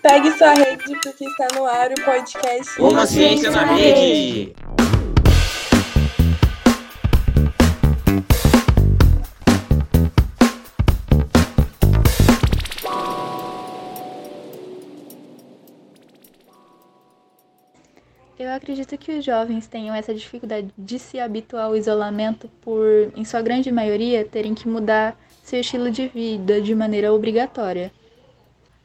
Pegue sua rede porque está no ar o podcast Uma Ciência na Rede. Acredito que os jovens tenham essa dificuldade de se habituar ao isolamento por, em sua grande maioria, terem que mudar seu estilo de vida de maneira obrigatória.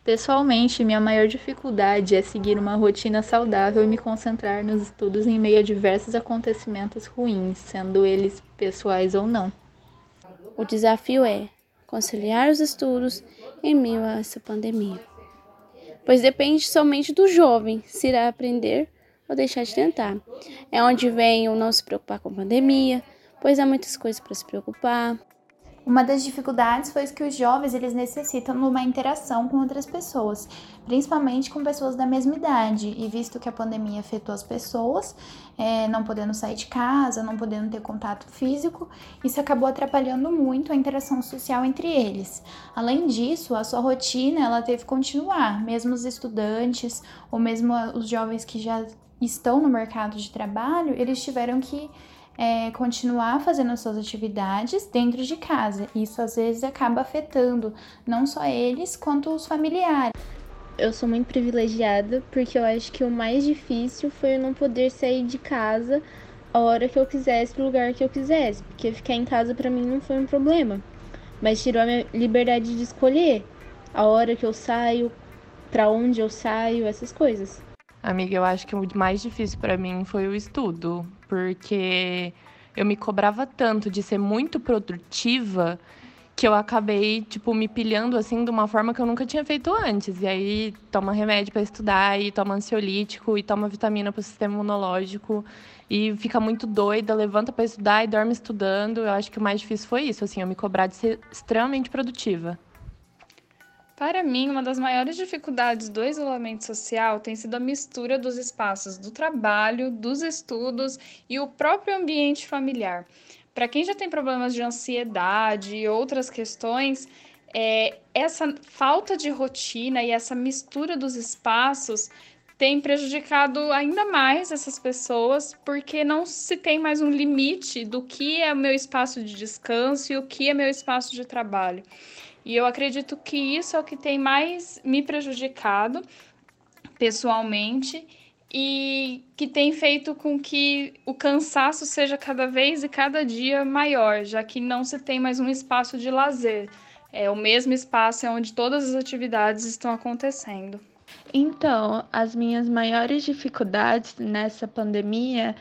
Pessoalmente, minha maior dificuldade é seguir uma rotina saudável e me concentrar nos estudos em meio a diversos acontecimentos ruins, sendo eles pessoais ou não. O desafio é conciliar os estudos em meio a essa pandemia, pois depende somente do jovem se irá aprender ou deixar de tentar. É onde vem o não se preocupar com a pandemia, pois há muitas coisas para se preocupar. Uma das dificuldades foi que os jovens eles necessitam de uma interação com outras pessoas, principalmente com pessoas da mesma idade. E visto que a pandemia afetou as pessoas, é, não podendo sair de casa, não podendo ter contato físico, isso acabou atrapalhando muito a interação social entre eles. Além disso, a sua rotina ela teve que continuar, mesmo os estudantes ou mesmo os jovens que já estão no mercado de trabalho, eles tiveram que é, continuar fazendo as suas atividades dentro de casa. Isso às vezes acaba afetando não só eles, quanto os familiares. Eu sou muito privilegiada porque eu acho que o mais difícil foi eu não poder sair de casa a hora que eu quisesse, pro lugar que eu quisesse, porque ficar em casa para mim não foi um problema, mas tirou a minha liberdade de escolher a hora que eu saio, para onde eu saio, essas coisas. Amiga, eu acho que o mais difícil para mim foi o estudo, porque eu me cobrava tanto de ser muito produtiva que eu acabei, tipo, me pilhando assim de uma forma que eu nunca tinha feito antes. E aí toma remédio para estudar, e toma ansiolítico, e toma vitamina para o sistema imunológico, e fica muito doida, levanta para estudar e dorme estudando. Eu acho que o mais difícil foi isso, assim, eu me cobrar de ser extremamente produtiva. Para mim, uma das maiores dificuldades do isolamento social tem sido a mistura dos espaços do trabalho, dos estudos e o próprio ambiente familiar. Para quem já tem problemas de ansiedade e outras questões, é, essa falta de rotina e essa mistura dos espaços tem prejudicado ainda mais essas pessoas, porque não se tem mais um limite do que é o meu espaço de descanso e o que é meu espaço de trabalho. E eu acredito que isso é o que tem mais me prejudicado pessoalmente e que tem feito com que o cansaço seja cada vez e cada dia maior, já que não se tem mais um espaço de lazer. É o mesmo espaço onde todas as atividades estão acontecendo. Então, as minhas maiores dificuldades nessa pandemia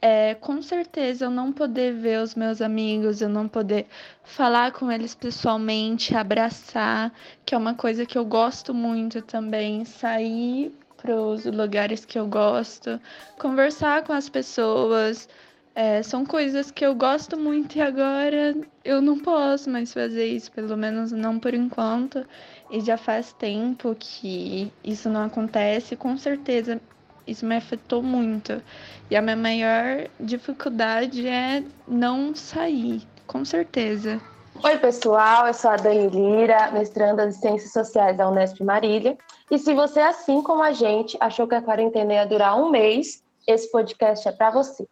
é, com certeza eu não poder ver os meus amigos, eu não poder falar com eles pessoalmente, abraçar, que é uma coisa que eu gosto muito também, sair para os lugares que eu gosto, conversar com as pessoas, é, são coisas que eu gosto muito e agora eu não posso mais fazer isso, pelo menos não por enquanto. E já faz tempo que isso não acontece, com certeza isso me afetou muito. E a minha maior dificuldade é não sair, com certeza. Oi, pessoal, eu sou a Dani Lira, mestranda em Ciências Sociais da Unesp Marília. E se você, assim como a gente, achou que a quarentena ia durar um mês, esse podcast é para você.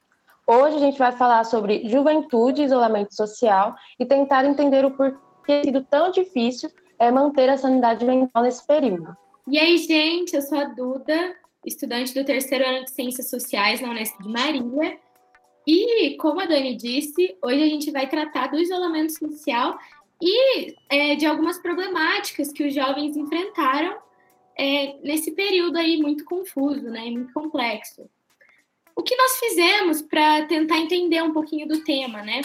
Hoje a gente vai falar sobre juventude e isolamento social e tentar entender o porquê tem sido tão difícil é manter a sanidade mental nesse período. E aí, gente, eu sou a Duda, estudante do terceiro ano de Ciências Sociais na Unesp de Marília. E, como a Dani disse, hoje a gente vai tratar do isolamento social e é, de algumas problemáticas que os jovens enfrentaram é, nesse período aí muito confuso, né, muito complexo. O que nós fizemos para tentar entender um pouquinho do tema, né?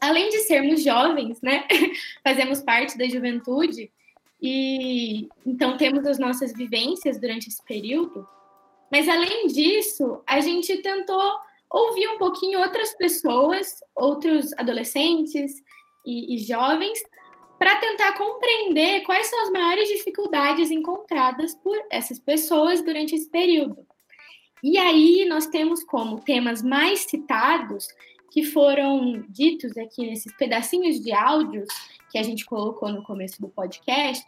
Além de sermos jovens, né, fazemos parte da juventude e então temos as nossas vivências durante esse período. Mas além disso, a gente tentou ouvir um pouquinho outras pessoas, outros adolescentes e, e jovens, para tentar compreender quais são as maiores dificuldades encontradas por essas pessoas durante esse período. E aí nós temos como temas mais citados que foram ditos aqui nesses pedacinhos de áudios que a gente colocou no começo do podcast,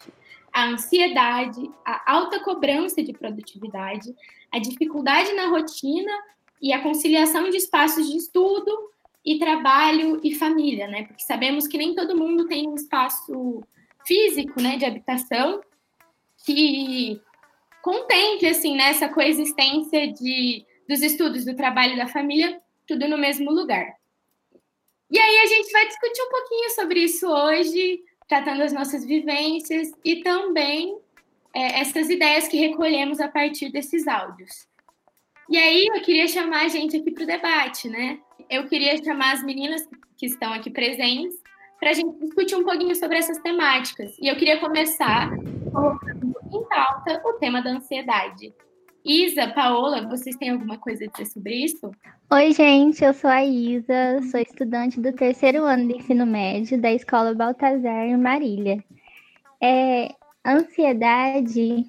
a ansiedade, a alta cobrança de produtividade, a dificuldade na rotina e a conciliação de espaços de estudo e trabalho e família, né? Porque sabemos que nem todo mundo tem um espaço físico, né, de habitação que contemple assim nessa né, coexistência de dos estudos, do trabalho da família, tudo no mesmo lugar. E aí a gente vai discutir um pouquinho sobre isso hoje, tratando as nossas vivências e também é, essas ideias que recolhemos a partir desses áudios. E aí eu queria chamar a gente aqui para o debate, né? Eu queria chamar as meninas que estão aqui presentes para a gente discutir um pouquinho sobre essas temáticas. E eu queria começar colocando em pauta o tema da ansiedade. Isa, Paola, vocês têm alguma coisa a dizer sobre isso? Oi, gente, eu sou a Isa, sou estudante do terceiro ano de ensino médio da Escola Baltazar em Marília. É, ansiedade,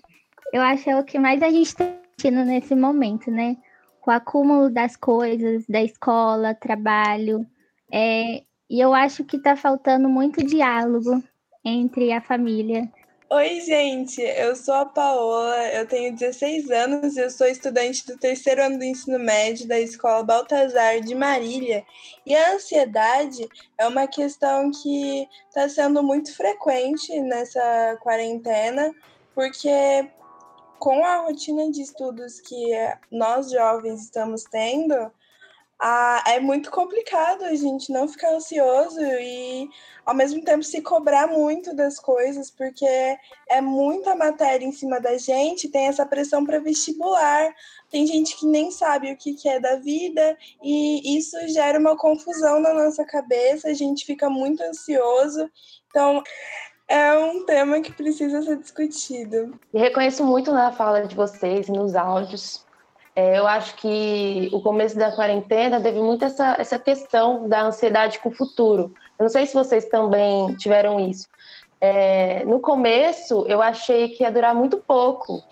eu acho é o que mais a gente está sentindo nesse momento, né? Com o acúmulo das coisas, da escola, trabalho, é, e eu acho que está faltando muito diálogo entre a família. Oi, gente, eu sou a Paola, eu tenho 16 anos e eu sou estudante do terceiro ano do ensino médio da Escola Baltazar de Marília. E a ansiedade é uma questão que está sendo muito frequente nessa quarentena, porque com a rotina de estudos que nós jovens estamos tendo, ah, é muito complicado a gente não ficar ansioso e ao mesmo tempo se cobrar muito das coisas, porque é muita matéria em cima da gente, tem essa pressão para vestibular, tem gente que nem sabe o que, que é da vida, e isso gera uma confusão na nossa cabeça, a gente fica muito ansioso. Então, é um tema que precisa ser discutido. E reconheço muito na fala de vocês, nos áudios, é, eu acho que o começo da quarentena teve muito essa, essa questão da ansiedade com o futuro. Eu não sei se vocês também tiveram isso. É, no começo, eu achei que ia durar muito pouco.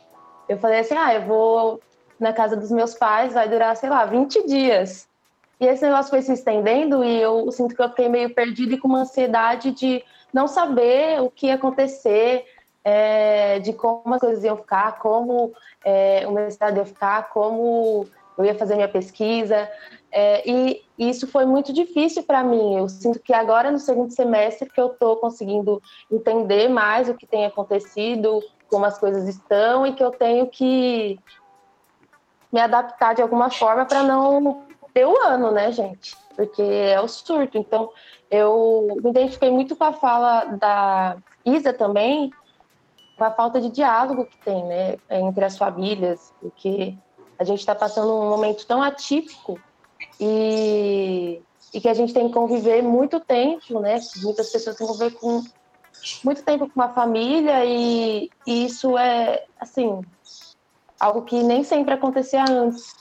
Eu falei assim: ah, eu vou na casa dos meus pais, vai durar, sei lá, 20 dias. E esse negócio foi se estendendo e eu sinto que eu fiquei meio perdida e com uma ansiedade de não saber o que ia acontecer, é, de como as coisas iam ficar, como é, o meu estado ia ficar, como eu ia fazer minha pesquisa. É, e isso foi muito difícil para mim. Eu sinto que agora, no segundo semestre, que eu estou conseguindo entender mais o que tem acontecido, como as coisas estão, e que eu tenho que me adaptar de alguma forma para não ter o ano, né, gente? Porque é o surto. Então, eu me identifiquei muito com a fala da Isa também, com a falta de diálogo que tem né, entre as famílias, porque a gente está passando um momento tão atípico e, e, que a gente tem que conviver muito tempo, né? Muitas pessoas têm que conviver com muito tempo com uma família e, e isso é, assim, algo que nem sempre acontecia antes.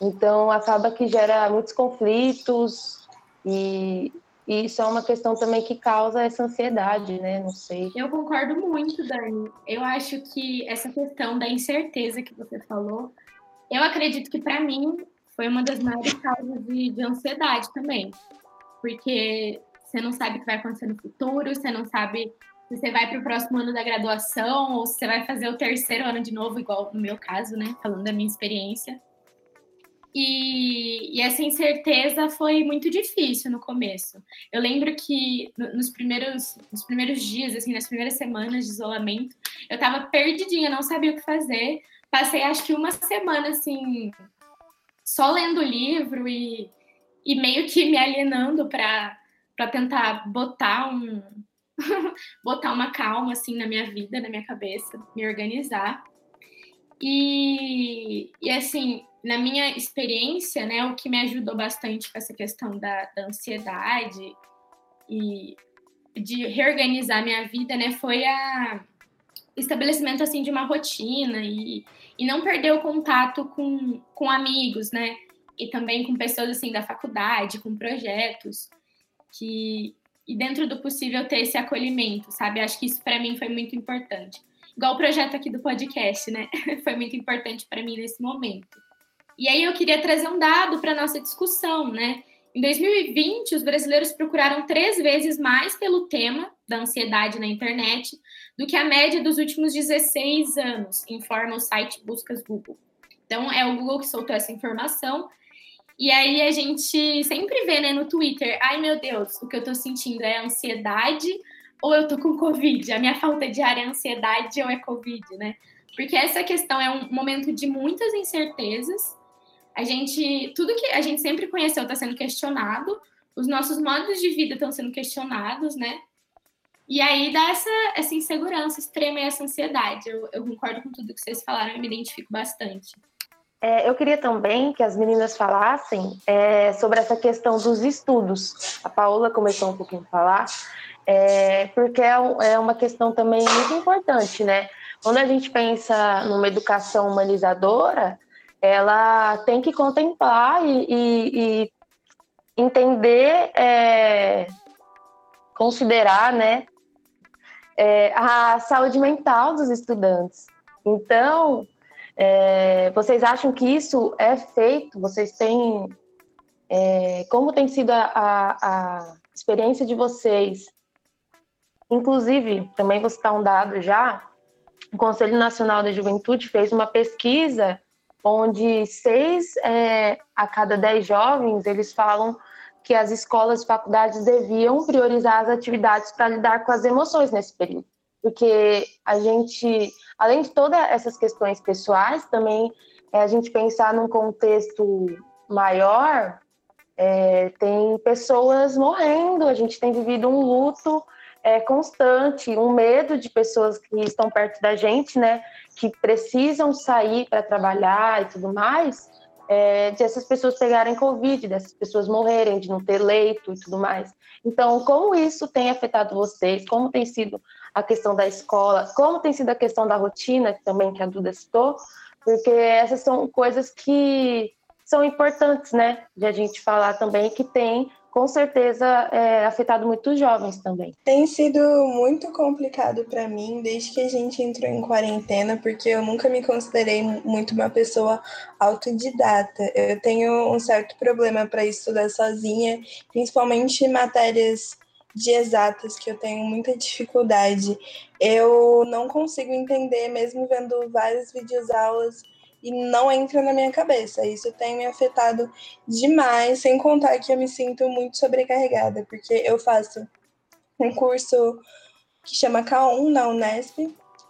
Então, acaba que gera muitos conflitos e, e isso é uma questão também que causa essa ansiedade, né? Não sei. Eu concordo muito, Dani. Eu acho que essa questão da incerteza que você falou, eu acredito que para mim foi uma das maiores causas de, de ansiedade também. Porque você não sabe o que vai acontecer no futuro, você não sabe se você vai para o próximo ano da graduação ou se você vai fazer o terceiro ano de novo, igual no meu caso, né? Falando da minha experiência. E, e, essa incerteza foi muito difícil no começo. Eu lembro que nos primeiros, nos primeiros dias, assim, nas primeiras semanas de isolamento, eu estava perdidinha, não sabia o que fazer. Passei acho que uma semana assim, só lendo livro e, e meio que me alienando para tentar botar um botar uma calma assim na minha vida, na minha cabeça, me organizar. E, e assim, na minha experiência, né, o que me ajudou bastante com essa questão da, da ansiedade e de reorganizar minha vida, né, foi a estabelecimento assim de uma rotina e, e não perder o contato com, com amigos, né, e também com pessoas assim da faculdade, com projetos que e dentro do possível ter esse acolhimento, sabe? Acho que isso para mim foi muito importante. Igual o projeto aqui do podcast, né? foi muito importante para mim nesse momento. E aí eu queria trazer um dado para nossa discussão, né? Em 2020, os brasileiros procuraram três vezes mais pelo tema da ansiedade na internet do que a média dos últimos 16 anos, informa o site Buscas Google. Então, é o Google que soltou essa informação. E aí a gente sempre vê né, no Twitter: ai meu Deus, o que eu tô sentindo é ansiedade ou eu tô com Covid? A minha falta de ar é ansiedade ou é Covid, né? Porque essa questão é um momento de muitas incertezas a gente, tudo que a gente sempre conheceu está sendo questionado, os nossos modos de vida estão sendo questionados, né? E aí dá essa, essa insegurança extrema e essa ansiedade. Eu, eu concordo com tudo que vocês falaram e me identifico bastante. É, eu queria também que as meninas falassem é, sobre essa questão dos estudos. A Paola começou um pouquinho a falar, é, porque é, é uma questão também muito importante, né? Quando a gente pensa numa educação humanizadora, ela tem que contemplar e, e, e entender, é, considerar, né, é, a saúde mental dos estudantes. Então, é, vocês acham que isso é feito? Vocês têm. É, como tem sido a, a, a, experiência de vocês? Inclusive, também vou citar um dado já: o Conselho Nacional da Juventude fez uma pesquisa onde seis é, a cada dez jovens eles falam que as escolas e faculdades deviam priorizar as atividades para lidar com as emoções nesse período. Porque a gente, além de todas essas questões pessoais, também é a gente pensar num contexto maior, é, tem pessoas morrendo, a gente tem vivido um luto é, constante, um medo de pessoas que estão perto da gente, né, que precisam sair para trabalhar e tudo mais, é, de essas pessoas pegarem Covid, dessas pessoas morrerem, de não ter leito e tudo mais. Então, como isso tem afetado vocês? Como tem sido a questão da escola? Como tem sido a questão da rotina, também que a Duda citou? Porque essas são coisas que são importantes, né, de a gente falar também, que tem com certeza é, afetado muitos jovens também. Tem sido muito complicado para mim desde que a gente entrou em quarentena, porque eu nunca me considerei muito uma pessoa autodidata. Eu tenho um certo problema para estudar sozinha, principalmente matérias de exatas que eu tenho muita dificuldade. Eu não consigo entender, mesmo vendo várias videoaulas e não entra na minha cabeça. Isso tem me afetado demais, sem contar que eu me sinto muito sobrecarregada, porque eu faço um curso que chama K1 na Unesp,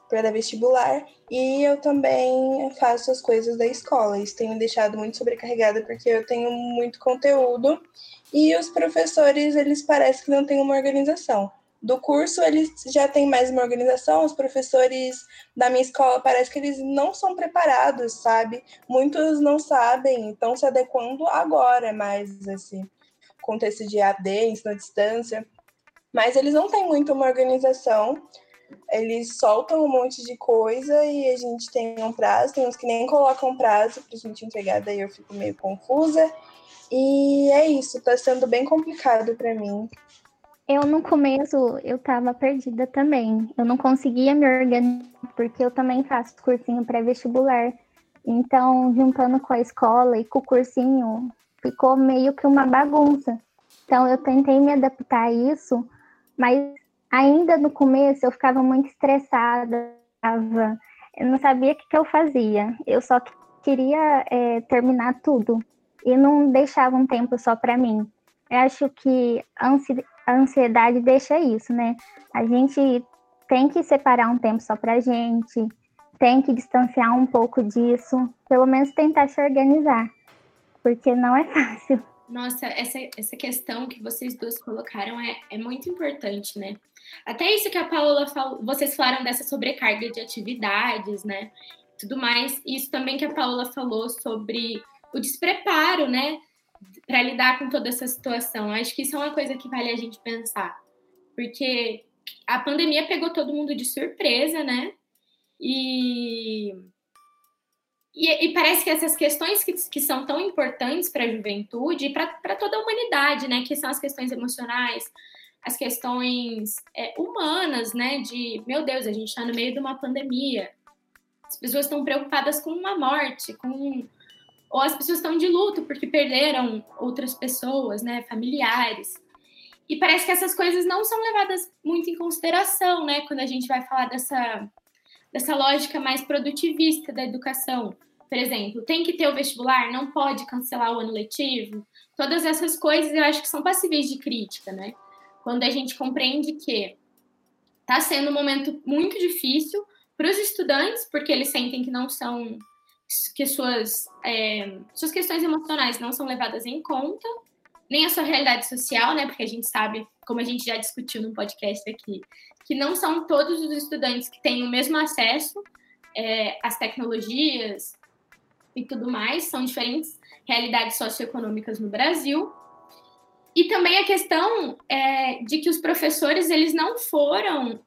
para vestibular, e eu também faço as coisas da escola. Isso tem me deixado muito sobrecarregada porque eu tenho muito conteúdo e os professores, eles parecem que não têm uma organização do curso eles já têm mais uma organização, os professores da minha escola parece que eles não são preparados, sabe? Muitos não sabem, estão se adequando agora mais esse contexto de AD, ensino à distância, mas eles não têm muito uma organização, eles soltam um monte de coisa e a gente tem um prazo, tem uns que nem colocam prazo para a gente entregar, daí eu fico meio confusa. E é isso, está sendo bem complicado para mim. Eu no começo eu tava perdida também. Eu não conseguia me organizar porque eu também faço cursinho pré-vestibular. Então, juntando com a escola e com o cursinho, ficou meio que uma bagunça. Então, eu tentei me adaptar a isso, mas ainda no começo eu ficava muito estressada, eu não sabia o que, que eu fazia. Eu só queria é, terminar tudo e não deixava um tempo só para mim. Eu acho que a ansiedade deixa isso, né? A gente tem que separar um tempo só pra gente, tem que distanciar um pouco disso, pelo menos tentar se organizar, porque não é fácil. Nossa, essa, essa questão que vocês duas colocaram é, é muito importante, né? Até isso que a Paola falou, vocês falaram dessa sobrecarga de atividades, né? Tudo mais. Isso também que a Paola falou sobre o despreparo, né? Para lidar com toda essa situação. Acho que isso é uma coisa que vale a gente pensar, porque a pandemia pegou todo mundo de surpresa, né? E, e, e parece que essas questões que, que são tão importantes para a juventude e para toda a humanidade, né? Que são as questões emocionais, as questões é, humanas, né? De, meu Deus, a gente está no meio de uma pandemia. As pessoas estão preocupadas com uma morte, com ou as pessoas estão de luto porque perderam outras pessoas, né, familiares. E parece que essas coisas não são levadas muito em consideração, né, quando a gente vai falar dessa, dessa lógica mais produtivista da educação. Por exemplo, tem que ter o vestibular, não pode cancelar o ano letivo. Todas essas coisas eu acho que são passíveis de crítica, né? Quando a gente compreende que está sendo um momento muito difícil para os estudantes, porque eles sentem que não são que suas, é, suas questões emocionais não são levadas em conta, nem a sua realidade social, né? Porque a gente sabe, como a gente já discutiu no podcast aqui, que não são todos os estudantes que têm o mesmo acesso é, às tecnologias e tudo mais, são diferentes realidades socioeconômicas no Brasil. E também a questão é, de que os professores eles não foram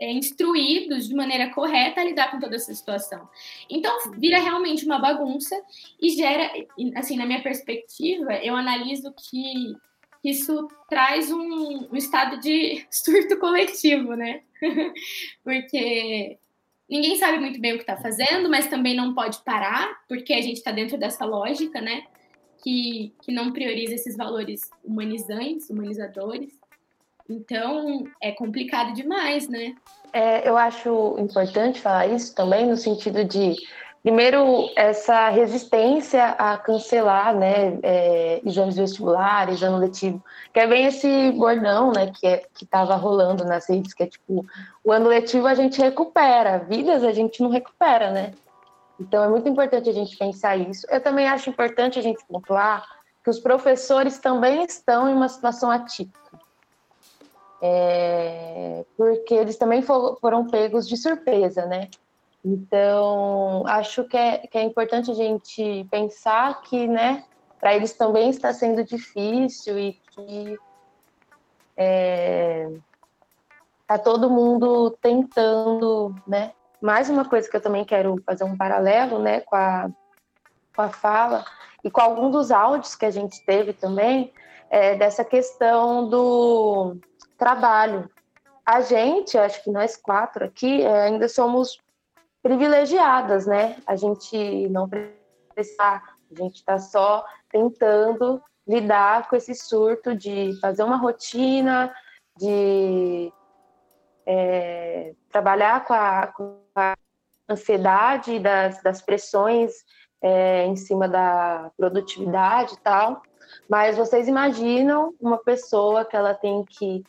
é, instruídos de maneira correta a lidar com toda essa situação. Então, vira realmente uma bagunça e gera, assim, na minha perspectiva, eu analiso que isso traz um, um estado de surto coletivo, né? porque ninguém sabe muito bem o que está fazendo, mas também não pode parar, porque a gente está dentro dessa lógica, né? Que, que não prioriza esses valores humanizantes, humanizadores. Então, é complicado demais, né? É, eu acho importante falar isso também, no sentido de, primeiro, essa resistência a cancelar né, é, exames vestibulares, exame letivo, que é bem esse bordão né, que é, estava rolando nas redes, que é tipo, o ano letivo a gente recupera, vidas a gente não recupera, né? Então, é muito importante a gente pensar isso. Eu também acho importante a gente pontuar que os professores também estão em uma situação atípica é, porque eles também for, foram pegos de surpresa, né? Então, acho que é, que é importante a gente pensar que, né, para eles também está sendo difícil e que é, tá todo mundo tentando, né? Mais uma coisa que eu também quero fazer um paralelo, né, com a, com a fala e com algum dos áudios que a gente teve também, é, dessa questão do trabalho. A gente, acho que nós quatro aqui, é, ainda somos privilegiadas, né? A gente não precisa, a gente está só tentando lidar com esse surto de fazer uma rotina, de é, trabalhar com a, com a ansiedade das, das pressões é, em cima da produtividade e tal. Mas vocês imaginam uma pessoa que ela tem que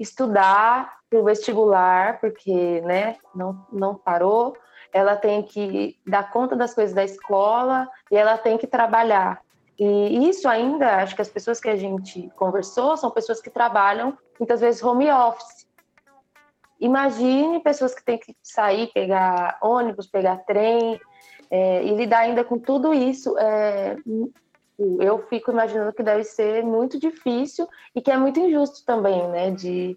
estudar para o vestibular, porque né, não, não parou, ela tem que dar conta das coisas da escola e ela tem que trabalhar. E isso ainda, acho que as pessoas que a gente conversou são pessoas que trabalham muitas vezes home office. Imagine pessoas que têm que sair, pegar ônibus, pegar trem é, e lidar ainda com tudo isso. É, eu fico imaginando que deve ser muito difícil e que é muito injusto também, né? De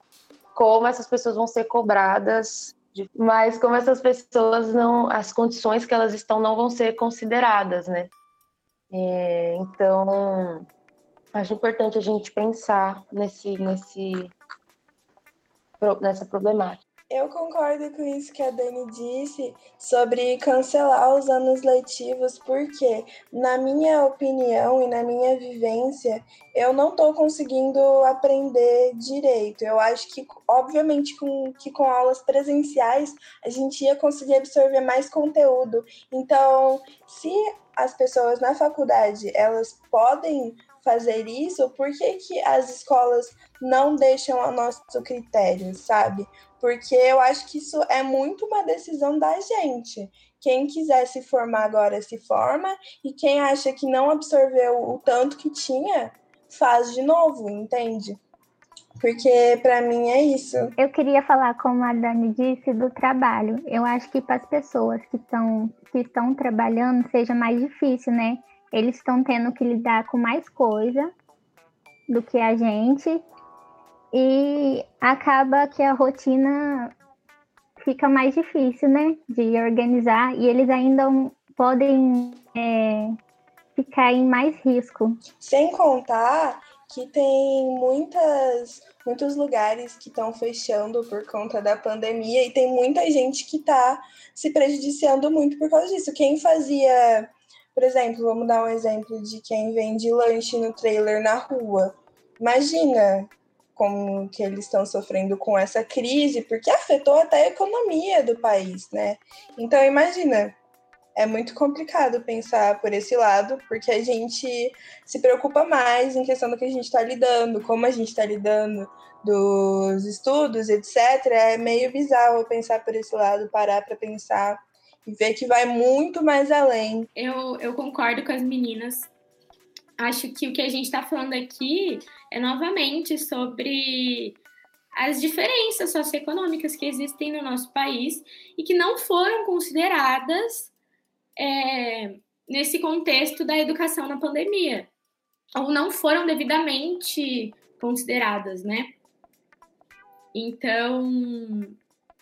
como essas pessoas vão ser cobradas, de, mas como essas pessoas não, as condições que elas estão não vão ser consideradas, né? É, então, acho importante a gente pensar nesse, nesse, nessa problemática. Eu concordo com isso que a Dani disse sobre cancelar os anos letivos, porque, na minha opinião e na minha vivência, eu não estou conseguindo aprender direito. Eu acho que, obviamente, com, que com aulas presenciais a gente ia conseguir absorver mais conteúdo. Então, se as pessoas na faculdade elas podem fazer isso, por que, que as escolas não deixam a nosso critério, sabe? Porque eu acho que isso é muito uma decisão da gente. Quem quiser se formar agora se forma, e quem acha que não absorveu o tanto que tinha, faz de novo, entende? Porque para mim é isso. Eu queria falar, como a Dani disse, do trabalho. Eu acho que para as pessoas que, estão que estão trabalhando seja mais difícil, né? Eles estão tendo que lidar com mais coisa do que a gente e acaba que a rotina fica mais difícil, né, de organizar e eles ainda podem é, ficar em mais risco. Sem contar que tem muitas muitos lugares que estão fechando por conta da pandemia e tem muita gente que está se prejudiciando muito por causa disso. Quem fazia Por exemplo, vamos dar um exemplo de quem vende lanche no trailer na rua. Imagina como que eles estão sofrendo com essa crise, porque afetou até a economia do país, né? Então imagina, é muito complicado pensar por esse lado, porque a gente se preocupa mais em questão do que a gente está lidando, como a gente está lidando dos estudos, etc. É meio bizarro pensar por esse lado, parar para pensar ver que vai muito mais além. Eu, eu concordo com as meninas. Acho que o que a gente está falando aqui é novamente sobre as diferenças socioeconômicas que existem no nosso país e que não foram consideradas é, nesse contexto da educação na pandemia, ou não foram devidamente consideradas, né? Então,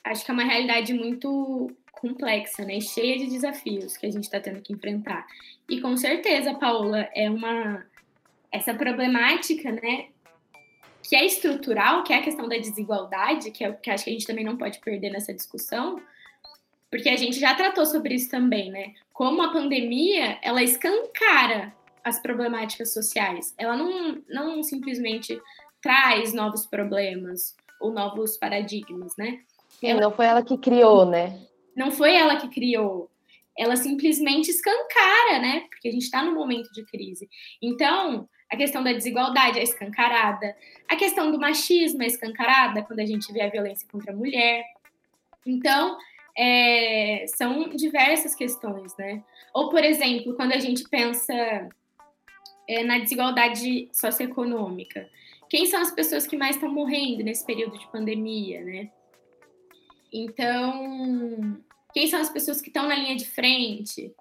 acho que é uma realidade muito complexa, né? Cheia de desafios que a gente está tendo que enfrentar. E com certeza, Paula, é uma essa problemática, né? Que é estrutural, que é a questão da desigualdade, que é o que acho que a gente também não pode perder nessa discussão, porque a gente já tratou sobre isso também, né? Como a pandemia, ela escancara as problemáticas sociais. Ela não, não simplesmente traz novos problemas ou novos paradigmas, né? Ela, não foi ela que criou, né? Não foi ela que criou. Ela simplesmente escancara, né? Porque a gente está num momento de crise. Então, a questão da desigualdade é escancarada. A questão do machismo é escancarada quando a gente vê a violência contra a mulher. Então, é, são diversas questões, né? Ou, por exemplo, quando a gente pensa é, na desigualdade socioeconômica, quem são as pessoas que mais estão morrendo nesse período de pandemia, né? Então, quem são as pessoas que estão na linha de frente?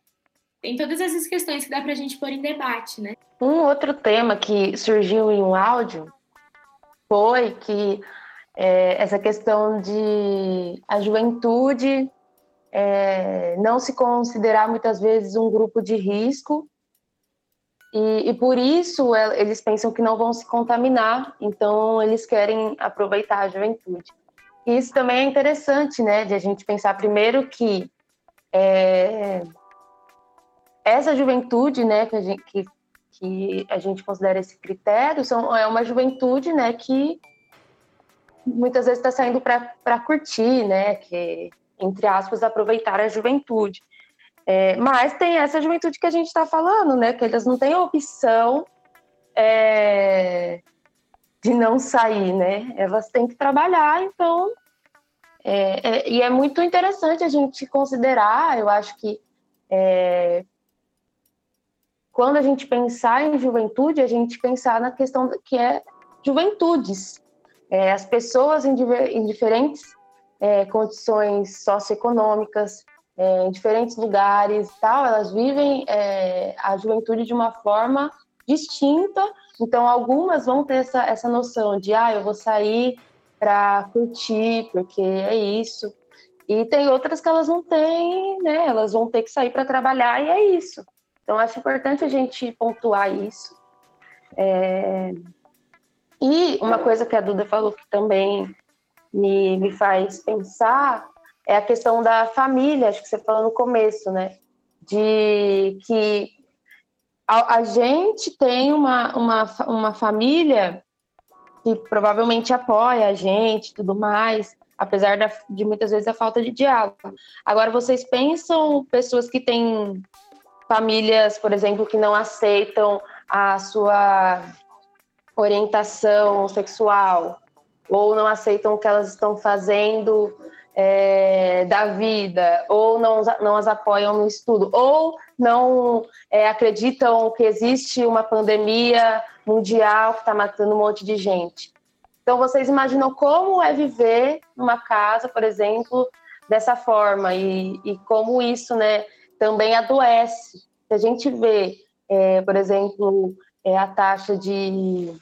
Tem todas essas questões que dá para a gente pôr em debate, né? Um outro tema que surgiu em um áudio foi que é, essa questão de a juventude é, não se considerar muitas vezes um grupo de risco e, e, por isso é, eles pensam que não vão se contaminar, então eles querem aproveitar a juventude. Isso também é interessante, né, de a gente pensar primeiro que é, essa juventude, né, que a gente, que, que a gente considera esse critério, são, é uma juventude, né, que muitas vezes está saindo para curtir, né? Que, entre aspas, aproveitar a juventude. É, mas tem essa juventude que a gente está falando, né? Que elas não têm a opção é, de não sair, né? Elas têm que trabalhar, então. É, é e é muito interessante a gente considerar, eu acho que é, quando a gente pensar em juventude, a gente pensar na questão que é juventudes, é, as pessoas em, em diferentes é, condições socioeconômicas, é, em diferentes lugares tal, elas vivem a juventude de uma forma distinta. Então, algumas vão ter essa, essa noção de, ah, eu vou sair para curtir, porque é isso. E tem outras que elas não têm, né? Elas vão ter que sair para trabalhar e é isso. Então, acho importante a gente pontuar isso. É, e uma coisa que a Duda falou que também me, me faz pensar é a questão da família, acho que você falou no começo, né? De que a, a gente tem uma, uma, uma família que provavelmente apoia a gente tudo mais, apesar da, de muitas vezes a falta de diálogo. Agora, vocês pensam pessoas que têm famílias, por exemplo, que não aceitam a sua orientação sexual ou não aceitam o que elas estão fazendo é, da vida, ou não, não as apoiam no estudo, ou não é, acreditam que existe uma pandemia mundial que está matando um monte de gente. Então, vocês imaginam como é viver numa casa, por exemplo, dessa forma, e, e como isso né, também adoece. Se a gente vê, é, por exemplo, é, a taxa de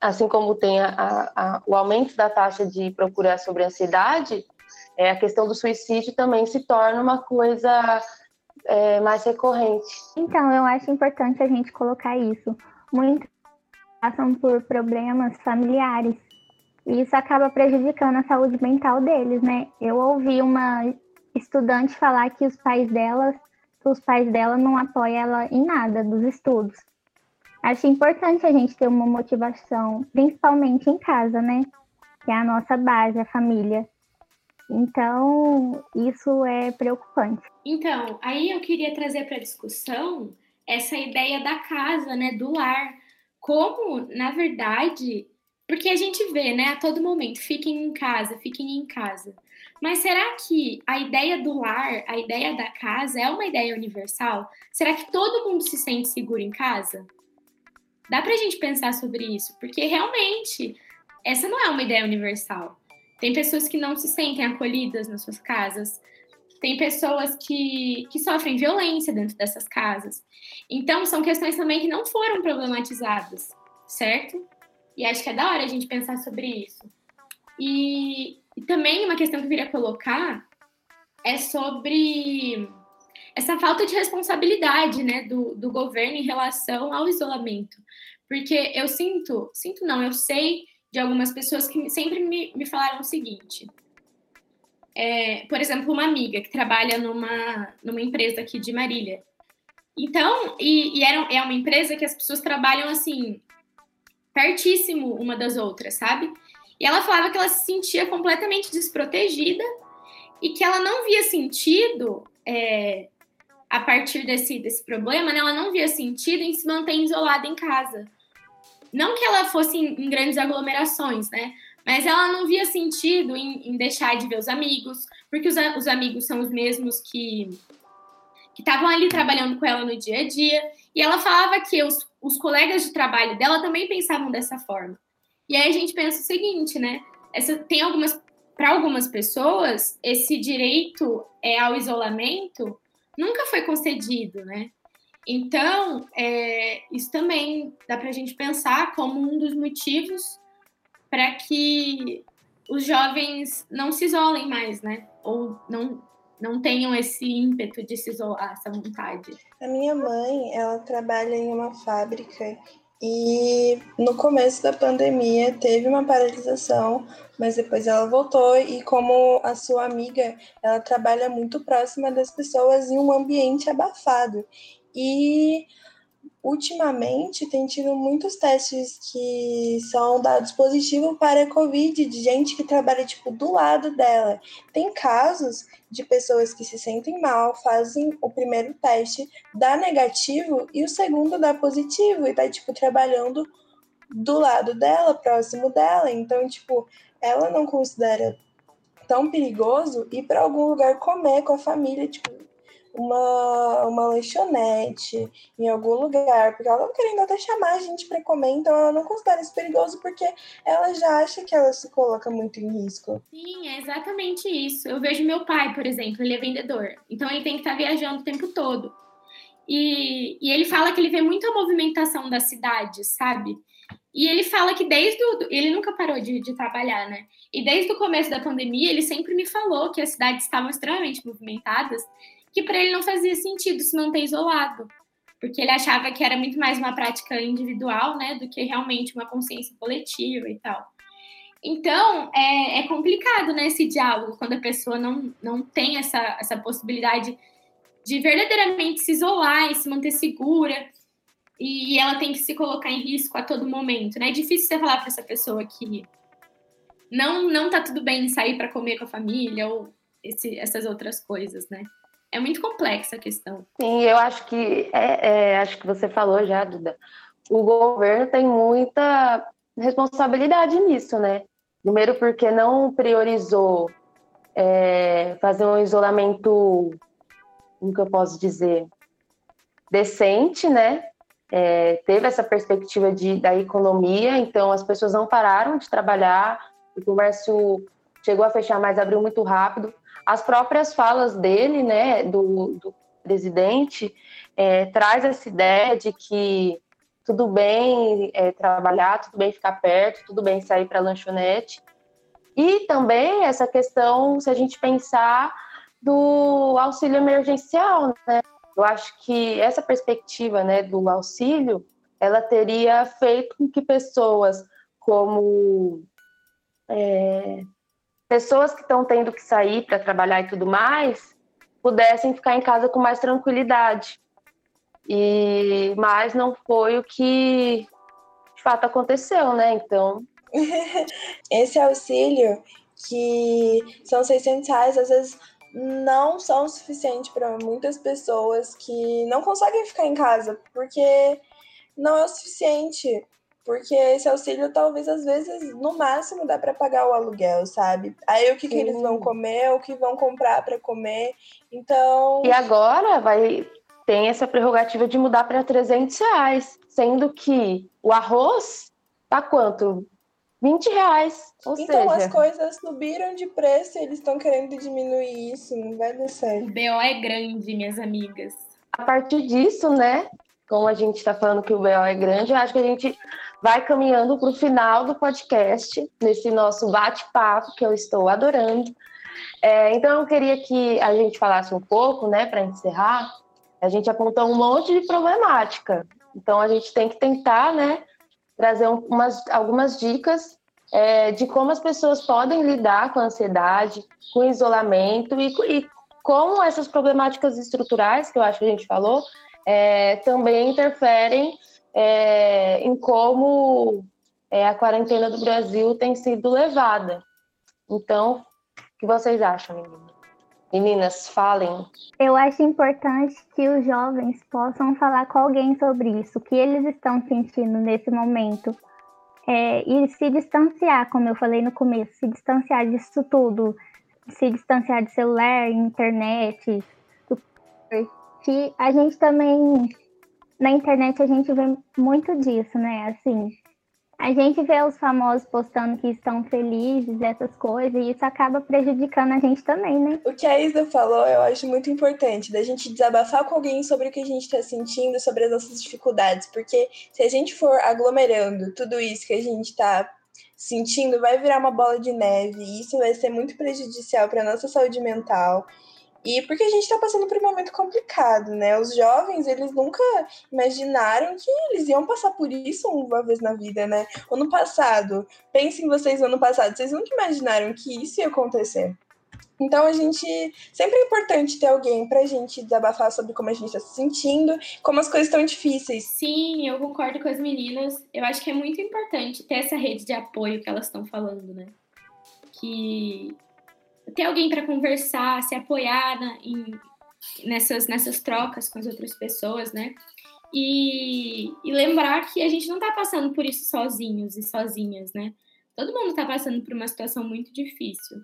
assim como tem a, a, o aumento da taxa de procurar sobre ansiedade, é, a questão do suicídio também se torna uma coisa é, mais recorrente. Então, eu acho importante a gente colocar isso. Muitos passam por problemas familiares e isso acaba prejudicando a saúde mental deles, né? Eu ouvi uma estudante falar que os pais delas os pais dela não apoiam ela em nada dos estudos. Acho importante a gente ter uma motivação, principalmente em casa, né? Que é a nossa base, a família. Então, isso é preocupante. Então, aí eu queria trazer para discussão essa ideia da casa, né, do lar. Como, na verdade, porque a gente vê, né, a todo momento, fiquem em casa, fiquem em casa. Mas será que a ideia do lar, a ideia da casa é uma ideia universal? Será que todo mundo se sente seguro em casa? Dá pra gente pensar sobre isso, porque realmente essa não é uma ideia universal. Tem pessoas que não se sentem acolhidas nas suas casas, tem pessoas que, que sofrem violência dentro dessas casas. Então, são questões também que não foram problematizadas, certo? E acho que é da hora a gente pensar sobre isso. E, e também uma questão que eu queria colocar é sobre essa falta de responsabilidade né, do, do governo em relação ao isolamento. Porque eu sinto, sinto não, eu sei de algumas pessoas que sempre me, me falaram o seguinte. É, por exemplo, uma amiga que trabalha numa, numa empresa aqui de Marília. Então, e, e era, é uma empresa que as pessoas trabalham assim, pertíssimo uma das outras, sabe? E ela falava que ela se sentia completamente desprotegida e que ela não via sentido, é, a partir desse, desse problema, né, ela não via sentido em se manter isolada em casa. Não que ela fosse em, em grandes aglomerações, né? Mas ela não via sentido em, em deixar de ver os amigos, porque os, os amigos são os mesmos que que estavam ali trabalhando com ela no dia a dia. E ela falava que os, os colegas de trabalho dela também pensavam dessa forma. E aí a gente pensa o seguinte, né? Essa, tem algumas para algumas pessoas esse direito é ao isolamento nunca foi concedido, né? Então, é, isso também dá para a gente pensar como um dos motivos para que os jovens não se isolem mais, né? Ou não, não tenham esse ímpeto de se isolar, essa vontade. A minha mãe, ela trabalha em uma fábrica e no começo da pandemia teve uma paralisação, mas depois ela voltou e como a sua amiga, ela trabalha muito próxima das pessoas em um ambiente abafado. E ultimamente tem tido muitos testes que são dados positivos para a Covid, de gente que trabalha tipo do lado dela. Tem casos de pessoas que se sentem mal, fazem o primeiro teste, dá negativo e o segundo dá positivo e tá tipo trabalhando do lado dela, próximo dela. Então, tipo, ela não considera tão perigoso ir para algum lugar comer com a família, tipo, uma, uma lanchonete em algum lugar, porque ela não querendo até chamar a gente para comer, então ela não considera isso perigoso porque ela já acha que ela se coloca muito em risco. Sim, é exatamente isso. Eu vejo meu pai, por exemplo, ele é vendedor, então ele tem que estar tá viajando o tempo todo. E, e ele fala que ele vê muito a movimentação da cidade, sabe? E ele fala que desde o. Ele nunca parou de, de trabalhar, né? E desde o começo da pandemia, ele sempre me falou que as cidades estavam extremamente movimentadas que para ele não fazia sentido se manter isolado, porque ele achava que era muito mais uma prática individual, né, do que realmente uma consciência coletiva e tal. Então, é, é complicado, né, esse diálogo, quando a pessoa não, não tem essa, essa possibilidade de verdadeiramente se isolar e se manter segura, e ela tem que se colocar em risco a todo momento, né? É difícil você falar para essa pessoa que não não tá tudo bem sair para comer com a família ou esse, essas outras coisas, né? É muito complexa a questão. Sim, eu acho que é, é, acho que você falou já, Duda. O governo tem muita responsabilidade nisso, né? Primeiro porque não priorizou é, fazer um isolamento, como que eu posso dizer, decente, né? É, teve essa perspectiva de, da economia, então as pessoas não pararam de trabalhar, o comércio chegou a fechar, mas abriu muito rápido as próprias falas dele, né, do, do presidente, é, traz essa ideia de que tudo bem é, trabalhar, tudo bem ficar perto, tudo bem sair para lanchonete. E também essa questão, se a gente pensar do auxílio emergencial, né? Eu acho que essa perspectiva, né, do auxílio, ela teria feito com que pessoas como é, pessoas que estão tendo que sair para trabalhar e tudo mais pudessem ficar em casa com mais tranquilidade. E mas não foi o que de fato aconteceu, né? Então, esse auxílio que são 600 reais, às vezes não são o suficiente para muitas pessoas que não conseguem ficar em casa, porque não é o suficiente. Porque esse auxílio, talvez, às vezes, no máximo, dá para pagar o aluguel, sabe? Aí o que, que eles vão comer, o que vão comprar para comer. Então. E agora vai tem essa prerrogativa de mudar para 300 reais, sendo que o arroz tá quanto? 20 reais. Ou então seja... as coisas subiram de preço e eles estão querendo diminuir isso, não vai dar certo. O BO é grande, minhas amigas. A partir disso, né? Como a gente está falando que o BO é grande, eu acho que a gente vai caminhando para o final do podcast, nesse nosso bate-papo que eu estou adorando. É, então eu queria que a gente falasse um pouco, né, para encerrar. A gente apontou um monte de problemática. Então a gente tem que tentar, né, trazer umas, algumas dicas é, de como as pessoas podem lidar com a ansiedade, com o isolamento e, e como essas problemáticas estruturais, que eu acho que a gente falou, é, também interferem é, em como é, a quarentena do Brasil tem sido levada. Então, o que vocês acham, meninas? Meninas, falem. Eu acho importante que os jovens possam falar com alguém sobre isso, o que eles estão sentindo nesse momento. É, e se distanciar, como eu falei no começo, se distanciar disso tudo, se distanciar de celular, internet, que a gente também na internet a gente vê muito disso, né? Assim, a gente vê os famosos postando que estão felizes, essas coisas, e isso acaba prejudicando a gente também, né? O que a Isa falou, eu acho muito importante, da gente desabafar com alguém sobre o que a gente está sentindo, sobre as nossas dificuldades, porque se a gente for aglomerando tudo isso que a gente está sentindo, vai virar uma bola de neve, e isso vai ser muito prejudicial para nossa saúde mental e porque a gente está passando por um momento complicado, né? Os jovens, eles nunca imaginaram que eles iam passar por isso uma vez na vida, né? Ano passado, pensem vocês no ano passado, vocês nunca imaginaram que isso ia acontecer. Então a gente sempre é importante ter alguém pra gente desabafar sobre como a gente tá se sentindo, como as coisas estão difíceis. Sim, eu concordo com as meninas. Eu acho que é muito importante ter essa rede de apoio que elas estão falando, né? Que ter alguém para conversar, se apoiar na, em, nessas, nessas trocas com as outras pessoas, né? E, e lembrar que a gente não está passando por isso sozinhos e sozinhas, né? Todo mundo está passando por uma situação muito difícil.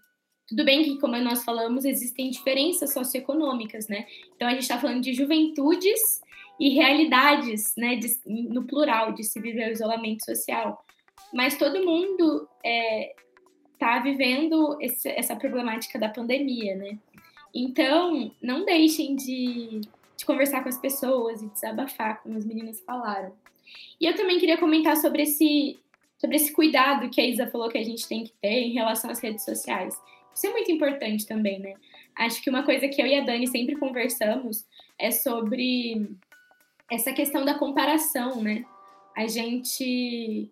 Tudo bem que, como nós falamos, existem diferenças socioeconômicas, né? Então a gente está falando de juventudes e realidades, né? De, no plural, de se viver o isolamento social. Mas todo mundo é, está vivendo esse, essa problemática da pandemia, né? Então, não deixem de, de conversar com as pessoas e desabafar, como as meninas falaram. E eu também queria comentar sobre esse, sobre esse cuidado que a Isa falou que a gente tem que ter em relação às redes sociais. Isso é muito importante também, né? Acho que uma coisa que eu e a Dani sempre conversamos é sobre essa questão da comparação, né? A gente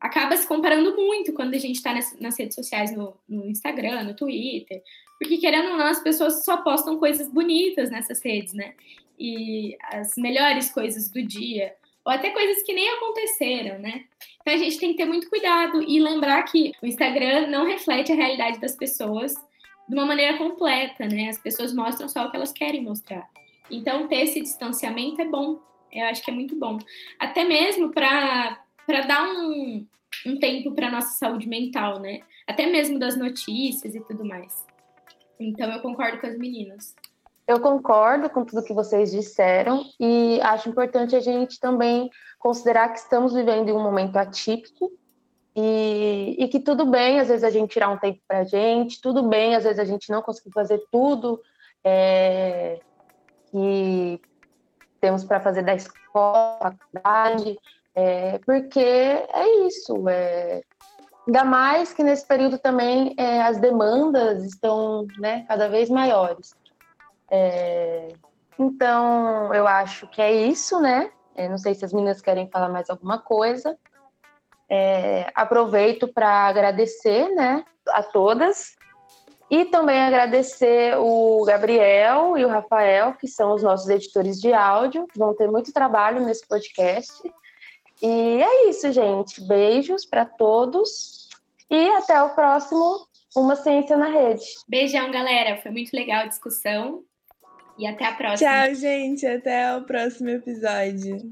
acaba se comparando muito quando a gente está nas, nas, redes sociais, no, no, Instagram, no Twitter, porque querendo ou não, as pessoas só postam coisas bonitas nessas redes, né? E as melhores coisas do dia, ou até coisas que nem aconteceram, né? Então a gente tem que ter muito cuidado e lembrar que o Instagram não reflete a realidade das pessoas de uma maneira completa, né? As pessoas mostram só o que elas querem mostrar. Então ter esse distanciamento é bom. Eu acho que é muito bom. Até mesmo para para dar um, um tempo para nossa saúde mental, né? Até mesmo das notícias e tudo mais. Então eu concordo com as meninas. Eu concordo com tudo que vocês disseram e acho importante a gente também considerar que estamos vivendo um momento atípico e, e que tudo bem, às vezes, a gente tirar um tempo para a gente, tudo bem, às vezes, a gente não conseguir fazer tudo é, que temos para fazer da escola, faculdade, é, porque é isso. É, ainda mais que nesse período também é, as demandas estão né, cada vez maiores. É, então, eu acho que é isso, né? É, não sei se as meninas querem falar mais alguma coisa. É, aproveito para agradecer né, a todas E também agradecer o Gabriel e o Rafael, que são os nossos editores de áudio, que vão ter muito trabalho nesse podcast. E é isso, gente. Beijos para todos e até o próximo Uma Ciência na Rede. Beijão, galera. Foi muito legal a discussão. E até a próxima. Tchau, gente. Até o próximo episódio.